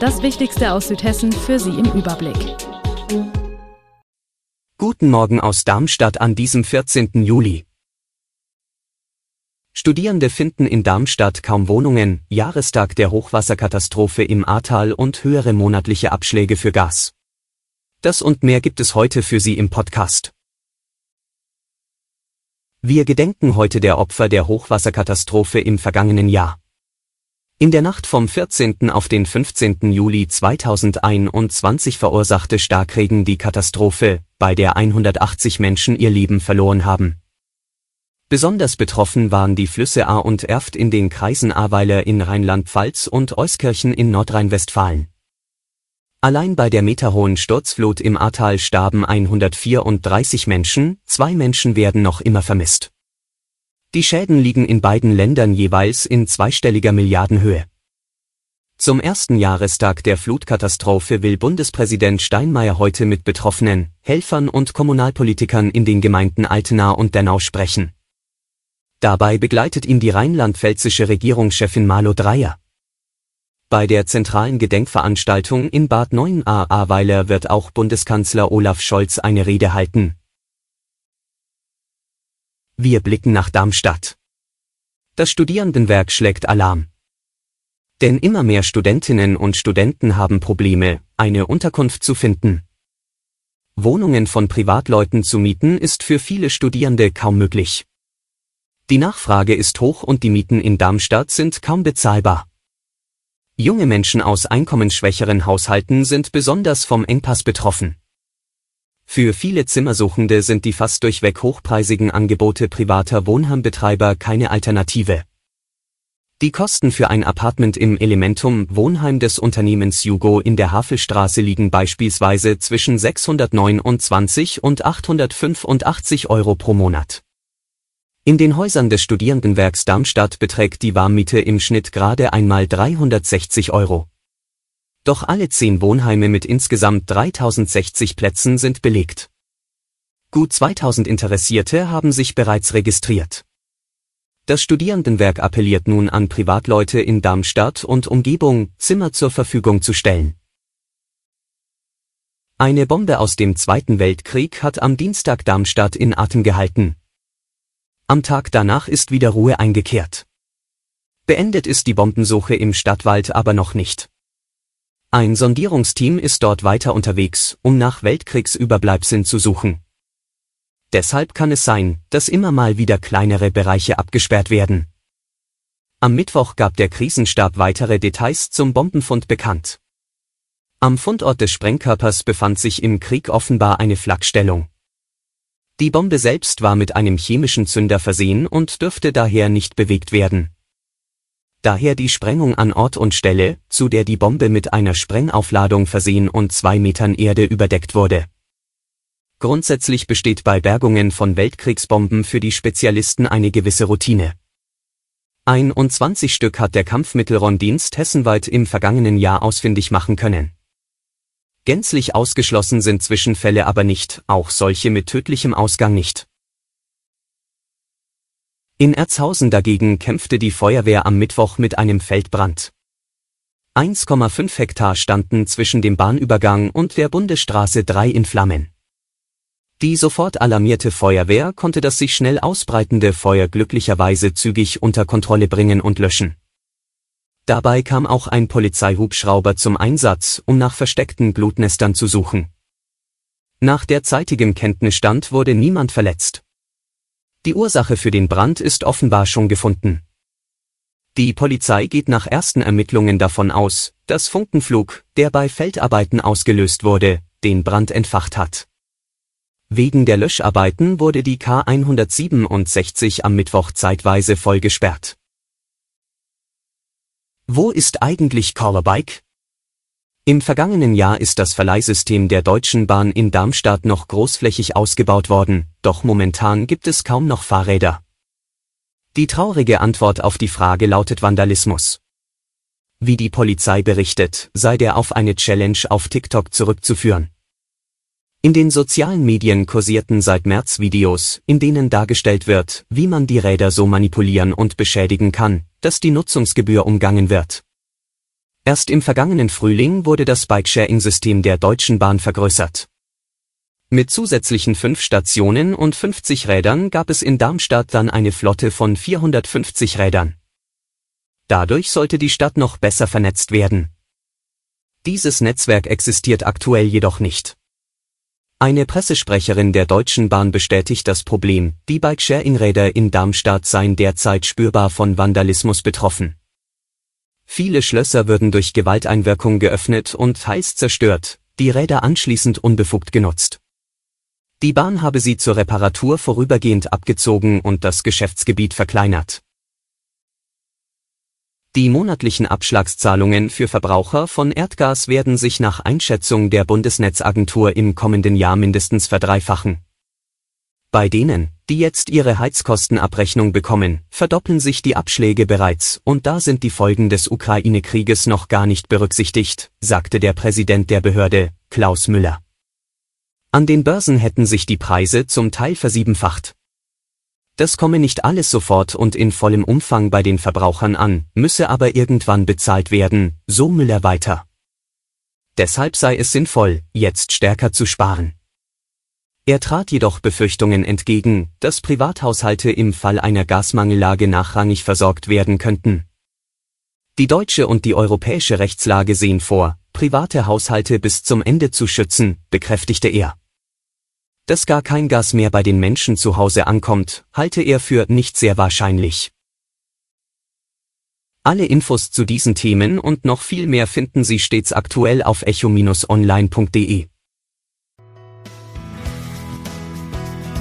Das Wichtigste aus Südhessen für Sie im Überblick. Guten Morgen aus Darmstadt an diesem 14. Juli. Studierende finden in Darmstadt kaum Wohnungen, Jahrestag der Hochwasserkatastrophe im Ahrtal und höhere monatliche Abschläge für Gas. Das und mehr gibt es heute für Sie im Podcast. Wir gedenken heute der Opfer der Hochwasserkatastrophe im vergangenen Jahr. In der Nacht vom 14. auf den 15. Juli 2021 verursachte Starkregen die Katastrophe, bei der 180 Menschen ihr Leben verloren haben. Besonders betroffen waren die Flüsse Ahr und Erft in den Kreisen Ahrweiler in Rheinland-Pfalz und Euskirchen in Nordrhein-Westfalen. Allein bei der meterhohen Sturzflut im Ahrtal starben 134 Menschen, zwei Menschen werden noch immer vermisst. Die Schäden liegen in beiden Ländern jeweils in zweistelliger Milliardenhöhe. Zum ersten Jahrestag der Flutkatastrophe will Bundespräsident Steinmeier heute mit Betroffenen, Helfern und Kommunalpolitikern in den Gemeinden Altenahr und Dernau sprechen. Dabei begleitet ihn die rheinland-pfälzische Regierungschefin Marlo Dreyer. Bei der zentralen Gedenkveranstaltung in Bad 9a-Ahrweiler wird auch Bundeskanzler Olaf Scholz eine Rede halten, wir blicken nach Darmstadt. Das Studierendenwerk schlägt Alarm. Denn immer mehr Studentinnen und Studenten haben Probleme, eine Unterkunft zu finden. Wohnungen von Privatleuten zu mieten ist für viele Studierende kaum möglich. Die Nachfrage ist hoch und die Mieten in Darmstadt sind kaum bezahlbar. Junge Menschen aus einkommensschwächeren Haushalten sind besonders vom Engpass betroffen. Für viele Zimmersuchende sind die fast durchweg hochpreisigen Angebote privater Wohnheimbetreiber keine Alternative. Die Kosten für ein Apartment im Elementum Wohnheim des Unternehmens Jugo in der Havelstraße liegen beispielsweise zwischen 629 und 885 Euro pro Monat. In den Häusern des Studierendenwerks Darmstadt beträgt die Warmmiete im Schnitt gerade einmal 360 Euro. Doch alle zehn Wohnheime mit insgesamt 3060 Plätzen sind belegt. Gut 2000 Interessierte haben sich bereits registriert. Das Studierendenwerk appelliert nun an Privatleute in Darmstadt und Umgebung, Zimmer zur Verfügung zu stellen. Eine Bombe aus dem Zweiten Weltkrieg hat am Dienstag Darmstadt in Atem gehalten. Am Tag danach ist wieder Ruhe eingekehrt. Beendet ist die Bombensuche im Stadtwald aber noch nicht. Ein Sondierungsteam ist dort weiter unterwegs, um nach Weltkriegsüberbleibseln zu suchen. Deshalb kann es sein, dass immer mal wieder kleinere Bereiche abgesperrt werden. Am Mittwoch gab der Krisenstab weitere Details zum Bombenfund bekannt. Am Fundort des Sprengkörpers befand sich im Krieg offenbar eine Flakstellung. Die Bombe selbst war mit einem chemischen Zünder versehen und dürfte daher nicht bewegt werden daher die Sprengung an Ort und Stelle, zu der die Bombe mit einer Sprengaufladung versehen und zwei Metern Erde überdeckt wurde. Grundsätzlich besteht bei Bergungen von Weltkriegsbomben für die Spezialisten eine gewisse Routine. 21 Stück hat der Kampfmittelronddienst hessenweit im vergangenen Jahr ausfindig machen können. Gänzlich ausgeschlossen sind Zwischenfälle aber nicht, auch solche mit tödlichem Ausgang nicht. In Erzhausen dagegen kämpfte die Feuerwehr am Mittwoch mit einem Feldbrand. 1,5 Hektar standen zwischen dem Bahnübergang und der Bundesstraße 3 in Flammen. Die sofort alarmierte Feuerwehr konnte das sich schnell ausbreitende Feuer glücklicherweise zügig unter Kontrolle bringen und löschen. Dabei kam auch ein Polizeihubschrauber zum Einsatz, um nach versteckten Glutnestern zu suchen. Nach derzeitigem Kenntnisstand wurde niemand verletzt. Die Ursache für den Brand ist offenbar schon gefunden. Die Polizei geht nach ersten Ermittlungen davon aus, dass Funkenflug, der bei Feldarbeiten ausgelöst wurde, den Brand entfacht hat. Wegen der Löscharbeiten wurde die K167 am Mittwoch zeitweise voll gesperrt. Wo ist eigentlich Collerbike? Im vergangenen Jahr ist das Verleihsystem der Deutschen Bahn in Darmstadt noch großflächig ausgebaut worden, doch momentan gibt es kaum noch Fahrräder. Die traurige Antwort auf die Frage lautet Vandalismus. Wie die Polizei berichtet, sei der auf eine Challenge auf TikTok zurückzuführen. In den sozialen Medien kursierten seit März Videos, in denen dargestellt wird, wie man die Räder so manipulieren und beschädigen kann, dass die Nutzungsgebühr umgangen wird. Erst im vergangenen Frühling wurde das Bike-Sharing-System der Deutschen Bahn vergrößert. Mit zusätzlichen fünf Stationen und 50 Rädern gab es in Darmstadt dann eine Flotte von 450 Rädern. Dadurch sollte die Stadt noch besser vernetzt werden. Dieses Netzwerk existiert aktuell jedoch nicht. Eine Pressesprecherin der Deutschen Bahn bestätigt das Problem, die Bike-Sharing-Räder in Darmstadt seien derzeit spürbar von Vandalismus betroffen. Viele Schlösser würden durch Gewalteinwirkung geöffnet und teils zerstört, die Räder anschließend unbefugt genutzt. Die Bahn habe sie zur Reparatur vorübergehend abgezogen und das Geschäftsgebiet verkleinert. Die monatlichen Abschlagszahlungen für Verbraucher von Erdgas werden sich nach Einschätzung der Bundesnetzagentur im kommenden Jahr mindestens verdreifachen. Bei denen, die jetzt ihre Heizkostenabrechnung bekommen, verdoppeln sich die Abschläge bereits, und da sind die Folgen des Ukraine-Krieges noch gar nicht berücksichtigt, sagte der Präsident der Behörde, Klaus Müller. An den Börsen hätten sich die Preise zum Teil versiebenfacht. Das komme nicht alles sofort und in vollem Umfang bei den Verbrauchern an, müsse aber irgendwann bezahlt werden, so Müller weiter. Deshalb sei es sinnvoll, jetzt stärker zu sparen. Er trat jedoch Befürchtungen entgegen, dass Privathaushalte im Fall einer Gasmangellage nachrangig versorgt werden könnten. Die deutsche und die europäische Rechtslage sehen vor, private Haushalte bis zum Ende zu schützen, bekräftigte er. Dass gar kein Gas mehr bei den Menschen zu Hause ankommt, halte er für nicht sehr wahrscheinlich. Alle Infos zu diesen Themen und noch viel mehr finden Sie stets aktuell auf echo-online.de.